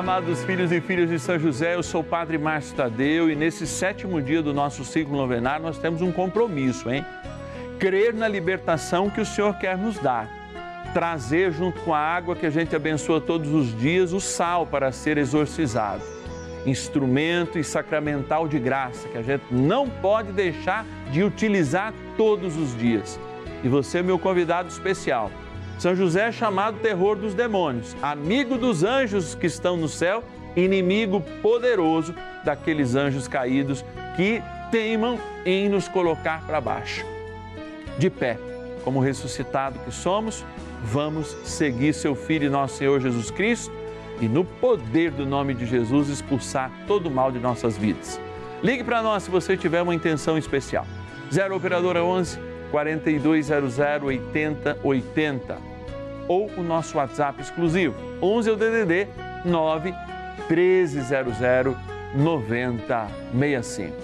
amados filhos e filhas de São José, eu sou o Padre Márcio Tadeu e nesse sétimo dia do nosso ciclo novenário nós temos um compromisso, hein? Crer na libertação que o Senhor quer nos dar. Trazer junto com a água que a gente abençoa todos os dias o sal para ser exorcizado. Instrumento e sacramental de graça que a gente não pode deixar de utilizar todos os dias. E você é meu convidado especial são José é chamado terror dos demônios, amigo dos anjos que estão no céu, inimigo poderoso daqueles anjos caídos que teimam em nos colocar para baixo. De pé, como ressuscitado que somos, vamos seguir seu Filho e nosso Senhor Jesus Cristo e, no poder do nome de Jesus, expulsar todo o mal de nossas vidas. Ligue para nós se você tiver uma intenção especial. 0 Operadora 11 4200 8080 ou o nosso WhatsApp exclusivo 11 é o DDD 9 1300 9065.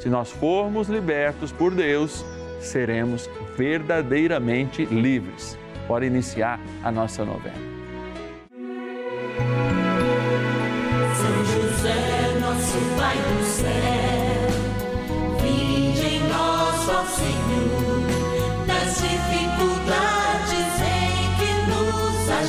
Se nós formos libertos por Deus, seremos verdadeiramente livres. Bora iniciar a nossa novena. São José, nosso Pai do céu, vinde em nós, ó Senhor, das dificuldades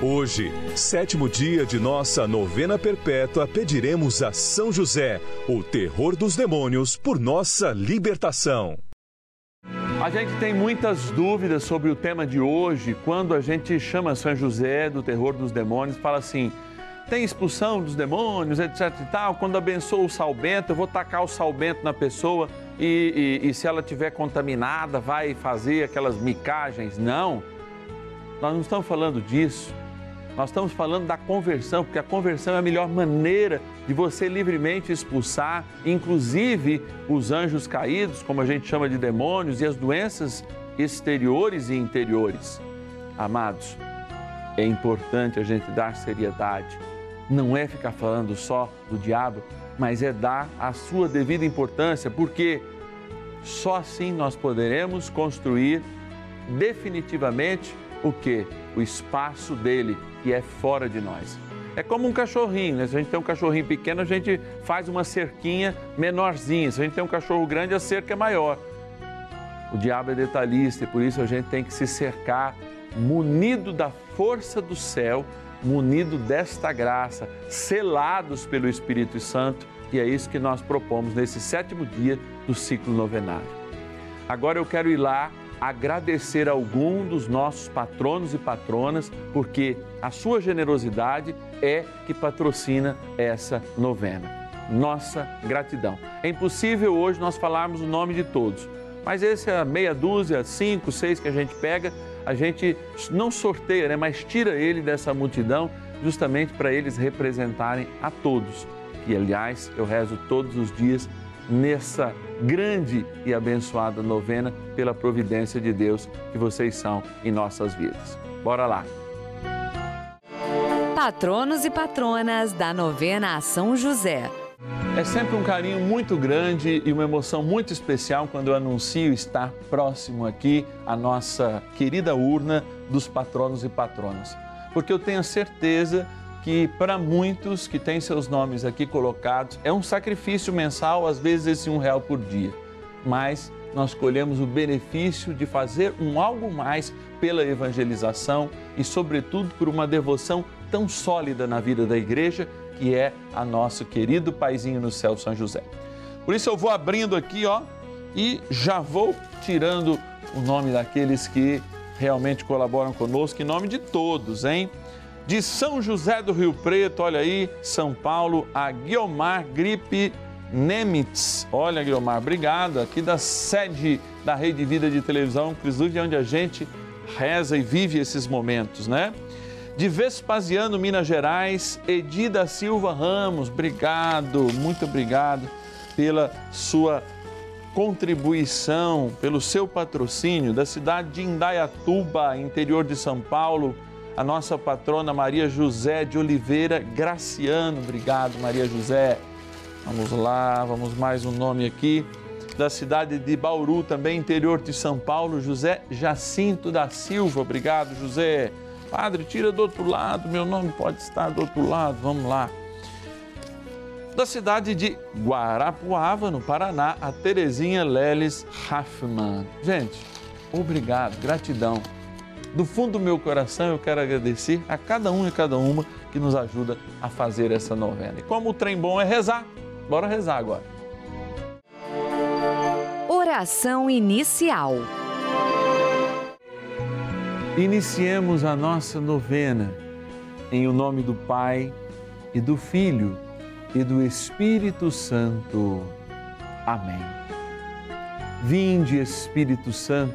Hoje, sétimo dia de nossa novena perpétua, pediremos a São José, o terror dos demônios, por nossa libertação. A gente tem muitas dúvidas sobre o tema de hoje, quando a gente chama São José do terror dos demônios, fala assim: tem expulsão dos demônios, etc e tal. Quando abençoa o sal bento, eu vou tacar o sal bento na pessoa e, e, e se ela tiver contaminada, vai fazer aquelas micagens. Não, nós não estamos falando disso. Nós estamos falando da conversão, porque a conversão é a melhor maneira de você livremente expulsar, inclusive os anjos caídos, como a gente chama de demônios, e as doenças exteriores e interiores. Amados, é importante a gente dar seriedade. Não é ficar falando só do diabo, mas é dar a sua devida importância, porque só assim nós poderemos construir definitivamente o que? O espaço dele que é fora de nós. É como um cachorrinho, né? Se a gente tem um cachorrinho pequeno, a gente faz uma cerquinha menorzinha. Se a gente tem um cachorro grande, a cerca é maior. O diabo é detalhista e por isso a gente tem que se cercar munido da força do céu, munido desta graça, selados pelo Espírito Santo, e é isso que nós propomos nesse sétimo dia do ciclo novenário. Agora eu quero ir lá agradecer algum dos nossos patronos e patronas, porque a sua generosidade é que patrocina essa novena. Nossa gratidão. É impossível hoje nós falarmos o nome de todos, mas esse é meia dúzia, cinco, seis que a gente pega, a gente não sorteia, né, mas tira ele dessa multidão justamente para eles representarem a todos. E aliás, eu rezo todos os dias nessa grande e abençoada novena pela providência de Deus que vocês são em nossas vidas. Bora lá! Patronos e patronas da novena a São José. É sempre um carinho muito grande e uma emoção muito especial quando eu anuncio estar próximo aqui a nossa querida urna dos patronos e patronas. Porque eu tenho certeza que para muitos que têm seus nomes aqui colocados, é um sacrifício mensal, às vezes esse um real por dia. Mas nós colhemos o benefício de fazer um algo mais pela evangelização e, sobretudo, por uma devoção tão sólida na vida da igreja que é a nosso querido paizinho no céu, São José. Por isso eu vou abrindo aqui, ó, e já vou tirando o nome daqueles que realmente colaboram conosco, em nome de todos, hein? De São José do Rio Preto, olha aí, São Paulo, a Guiomar Gripe Nemitz. Olha, Guiomar, obrigado. Aqui da sede da Rede Vida de Televisão, inclusive onde a gente reza e vive esses momentos, né? De Vespasiano, Minas Gerais, Edida Silva Ramos, obrigado, muito obrigado pela sua contribuição, pelo seu patrocínio. Da cidade de Indaiatuba, interior de São Paulo, a nossa patrona Maria José de Oliveira Graciano, obrigado, Maria José. Vamos lá, vamos mais um nome aqui. Da cidade de Bauru, também interior de São Paulo, José Jacinto da Silva, obrigado, José. Padre, tira do outro lado, meu nome pode estar do outro lado, vamos lá. Da cidade de Guarapuava, no Paraná, a Terezinha Leles Raffman. Gente, obrigado, gratidão. Do fundo do meu coração eu quero agradecer a cada um e cada uma que nos ajuda a fazer essa novena. E como o trem bom é rezar, bora rezar agora. Oração inicial. Iniciemos a nossa novena em o nome do Pai e do Filho e do Espírito Santo. Amém. Vinde, Espírito Santo,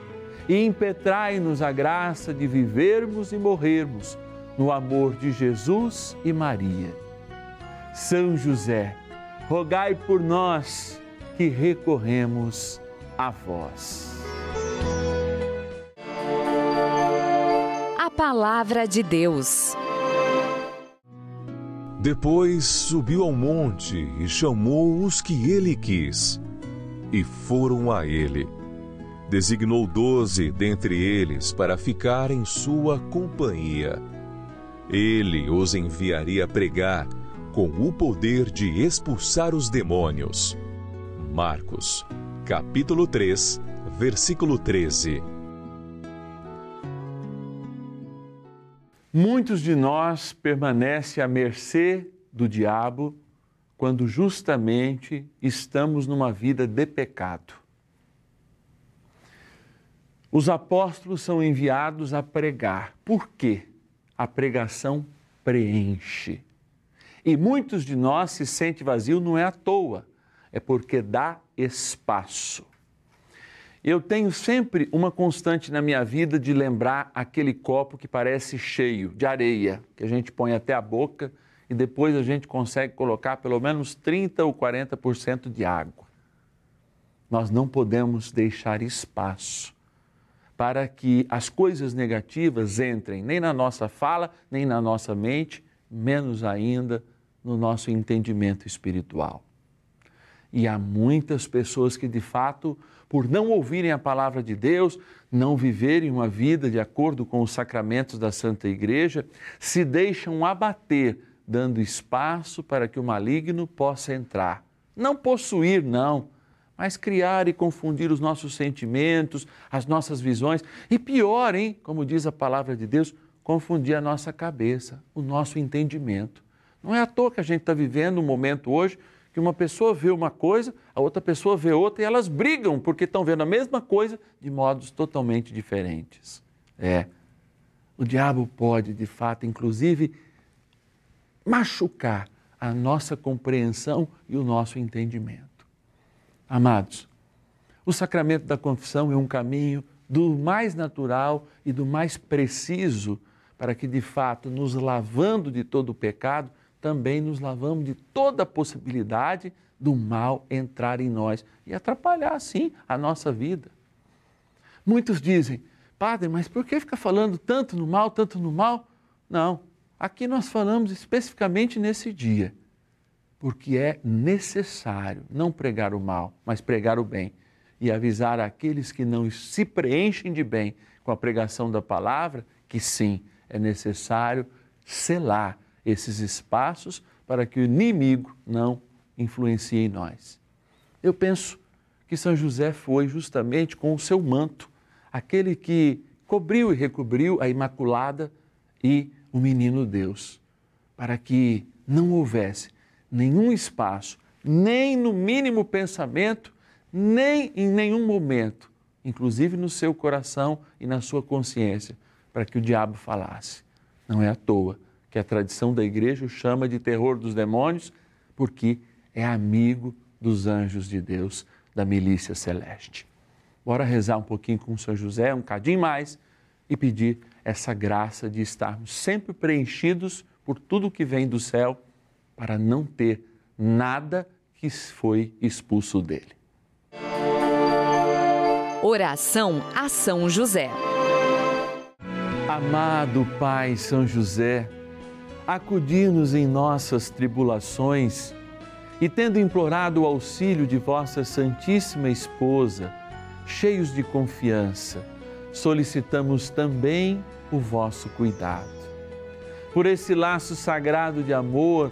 e impetrai-nos a graça de vivermos e morrermos no amor de Jesus e Maria. São José, rogai por nós que recorremos a vós. A palavra de Deus. Depois subiu ao monte e chamou os que ele quis, e foram a ele. Designou doze dentre eles para ficar em sua companhia. Ele os enviaria pregar com o poder de expulsar os demônios. Marcos, capítulo 3, versículo 13. Muitos de nós permanecem à mercê do diabo quando justamente estamos numa vida de pecado. Os apóstolos são enviados a pregar. Por quê? A pregação preenche. E muitos de nós se sente vazio não é à toa, é porque dá espaço. Eu tenho sempre uma constante na minha vida de lembrar aquele copo que parece cheio de areia, que a gente põe até a boca e depois a gente consegue colocar pelo menos 30 ou 40% de água. Nós não podemos deixar espaço para que as coisas negativas entrem nem na nossa fala, nem na nossa mente, menos ainda no nosso entendimento espiritual. E há muitas pessoas que, de fato, por não ouvirem a palavra de Deus, não viverem uma vida de acordo com os sacramentos da Santa Igreja, se deixam abater, dando espaço para que o maligno possa entrar. Não possuir, não, mas criar e confundir os nossos sentimentos, as nossas visões. E pior, hein, como diz a palavra de Deus, confundir a nossa cabeça, o nosso entendimento. Não é à toa que a gente está vivendo um momento hoje que uma pessoa vê uma coisa, a outra pessoa vê outra e elas brigam porque estão vendo a mesma coisa de modos totalmente diferentes. É. O diabo pode, de fato, inclusive, machucar a nossa compreensão e o nosso entendimento. Amados, o sacramento da confissão é um caminho do mais natural e do mais preciso para que, de fato, nos lavando de todo o pecado, também nos lavamos de toda a possibilidade do mal entrar em nós e atrapalhar, sim, a nossa vida. Muitos dizem, Padre, mas por que fica falando tanto no mal, tanto no mal? Não, aqui nós falamos especificamente nesse dia, porque é necessário não pregar o mal, mas pregar o bem e avisar aqueles que não se preenchem de bem com a pregação da palavra que sim, é necessário selar esses espaços para que o inimigo não influencie em nós. Eu penso que São José foi justamente com o seu manto, aquele que cobriu e recobriu a Imaculada e o menino Deus, para que não houvesse nenhum espaço, nem no mínimo pensamento, nem em nenhum momento, inclusive no seu coração e na sua consciência, para que o diabo falasse. Não é à toa que a tradição da igreja o chama de terror dos demônios, porque é amigo dos anjos de Deus, da milícia celeste. Bora rezar um pouquinho com São José, um cadinho mais, e pedir essa graça de estarmos sempre preenchidos por tudo que vem do céu, para não ter nada que foi expulso dele. Oração a São José. Amado Pai São José, acudir-nos em nossas tribulações e, tendo implorado o auxílio de vossa Santíssima Esposa, cheios de confiança, solicitamos também o vosso cuidado. Por esse laço sagrado de amor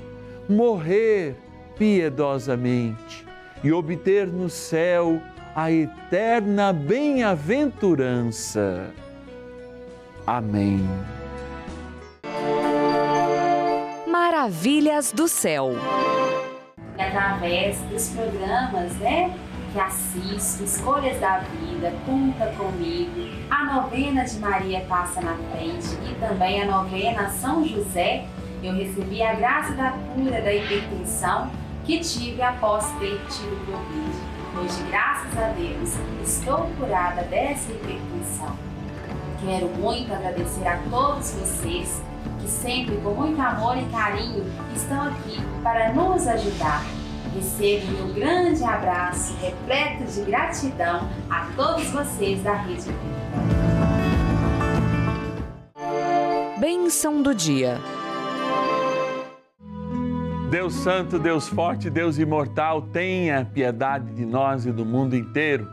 morrer piedosamente e obter no céu a eterna bem-aventurança. Amém. Maravilhas do céu. E através dos programas, né? Que assisto, Escolhas da Vida, Conta Comigo, a novena de Maria Passa na Frente e também a novena São José, eu recebi a graça da cura da hipertensão que tive após ter tido Covid. Hoje, graças a Deus, estou curada dessa hipertensão. Quero muito agradecer a todos vocês que sempre com muito amor e carinho estão aqui para nos ajudar. Recebo meu grande abraço repleto de gratidão a todos vocês da Rede Vida. Bênção do dia. Deus Santo, Deus Forte, Deus Imortal, tenha piedade de nós e do mundo inteiro.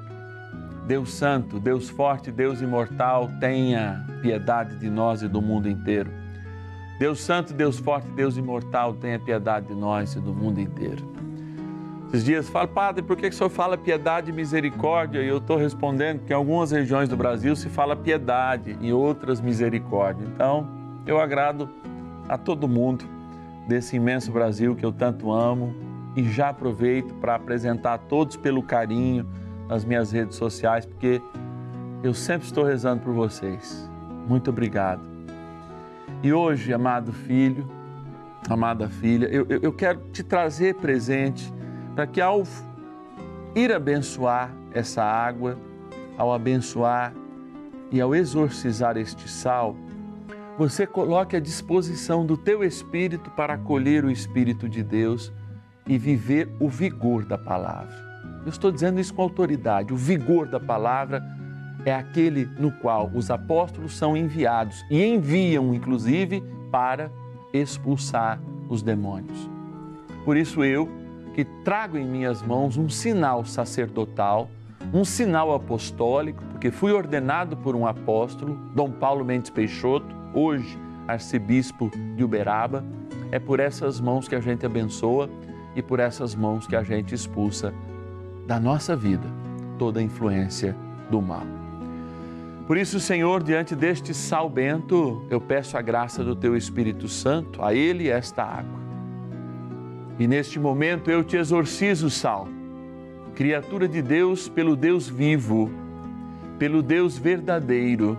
Deus Santo, Deus Forte, Deus Imortal, tenha piedade de nós e do mundo inteiro. Deus Santo, Deus Forte, Deus Imortal, tenha piedade de nós e do mundo inteiro. Esses dias falo, Padre, por que o senhor fala piedade e misericórdia? E eu estou respondendo que em algumas regiões do Brasil se fala piedade, em outras misericórdia. Então, eu agrado a todo mundo desse imenso Brasil que eu tanto amo e já aproveito para apresentar a todos pelo carinho nas minhas redes sociais, porque eu sempre estou rezando por vocês. Muito obrigado. E hoje, amado filho, amada filha, eu, eu, quero te trazer presente para que ao ir abençoar essa água, ao abençoar e ao exorcizar este sal, você coloque à disposição do teu espírito para acolher o Espírito de Deus e viver o vigor da palavra. Eu estou dizendo isso com autoridade. O vigor da palavra é aquele no qual os apóstolos são enviados e enviam, inclusive, para expulsar os demônios. Por isso, eu que trago em minhas mãos um sinal sacerdotal, um sinal apostólico, porque fui ordenado por um apóstolo, Dom Paulo Mendes Peixoto, hoje arcebispo de Uberaba. É por essas mãos que a gente abençoa e por essas mãos que a gente expulsa da nossa vida toda a influência do mal. Por isso, Senhor, diante deste sal bento, eu peço a graça do teu Espírito Santo, a ele esta água. E neste momento eu te exorcizo, sal, criatura de Deus, pelo Deus vivo, pelo Deus verdadeiro,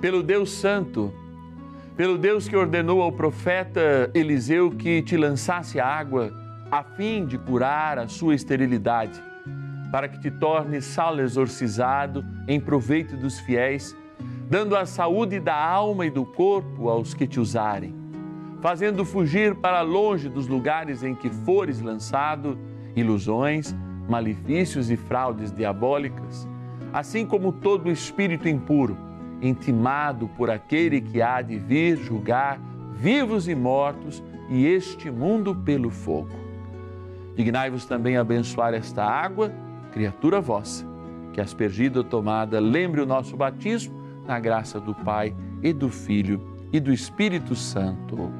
pelo Deus santo, pelo Deus que ordenou ao profeta Eliseu que te lançasse a água a fim de curar a sua esterilidade para que te torne sal exorcizado em proveito dos fiéis, dando a saúde da alma e do corpo aos que te usarem, fazendo fugir para longe dos lugares em que fores lançado ilusões, malefícios e fraudes diabólicas, assim como todo espírito impuro, intimado por aquele que há de vir julgar vivos e mortos e este mundo pelo fogo. Dignai-vos também abençoar esta água criatura vossa, que aspergida ou tomada, lembre o nosso batismo na graça do Pai e do Filho e do Espírito Santo.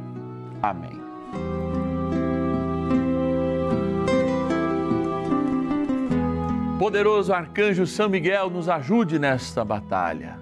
Amém. Poderoso arcanjo São Miguel, nos ajude nesta batalha.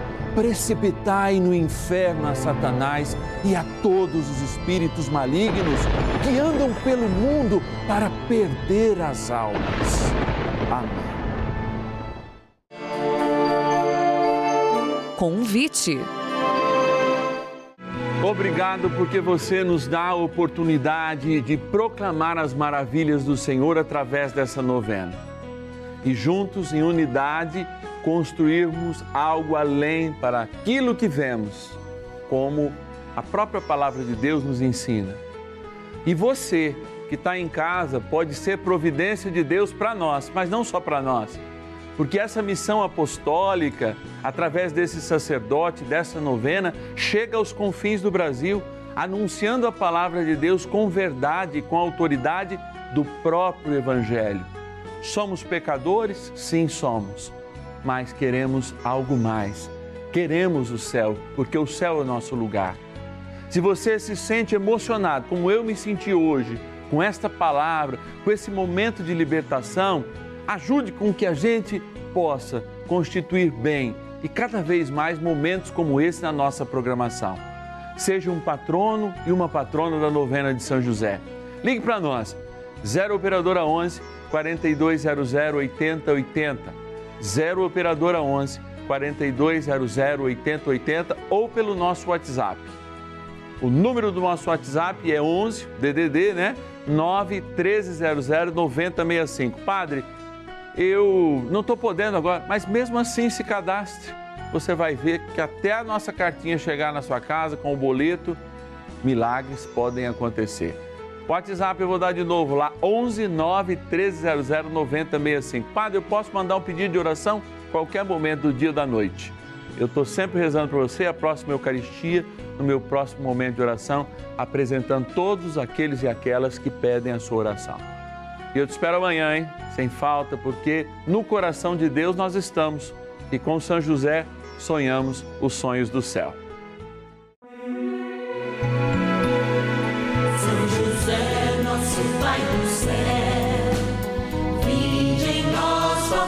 precipitai no inferno a Satanás e a todos os espíritos malignos que andam pelo mundo para perder as almas. Amém. Convite. Obrigado porque você nos dá a oportunidade de proclamar as maravilhas do Senhor através dessa novena. E juntos, em unidade, construirmos algo além para aquilo que vemos, como a própria palavra de Deus nos ensina. E você que está em casa pode ser providência de Deus para nós, mas não só para nós, porque essa missão apostólica, através desse sacerdote, dessa novena, chega aos confins do Brasil, anunciando a palavra de Deus com verdade com autoridade do próprio Evangelho. Somos pecadores? Sim, somos, mas queremos algo mais. Queremos o céu, porque o céu é o nosso lugar. Se você se sente emocionado, como eu me senti hoje, com esta palavra, com esse momento de libertação, ajude com que a gente possa constituir bem e cada vez mais momentos como esse na nossa programação. Seja um patrono e uma patrona da novena de São José. Ligue para nós, 0 Operadora 11 4200 8080. 0 Operadora 11 4200 8080 ou pelo nosso WhatsApp. O número do nosso WhatsApp é 11 DDD, né? 9 1300 9065. Padre, eu não estou podendo agora, mas mesmo assim se cadastre. Você vai ver que até a nossa cartinha chegar na sua casa com o boleto, milagres podem acontecer. WhatsApp eu vou dar de novo lá, 11 9 1300 9065. Padre, eu posso mandar um pedido de oração qualquer momento do dia ou da noite. Eu estou sempre rezando para você a próxima Eucaristia, no meu próximo momento de oração, apresentando todos aqueles e aquelas que pedem a sua oração. E eu te espero amanhã, hein? Sem falta, porque no coração de Deus nós estamos e com São José sonhamos os sonhos do céu.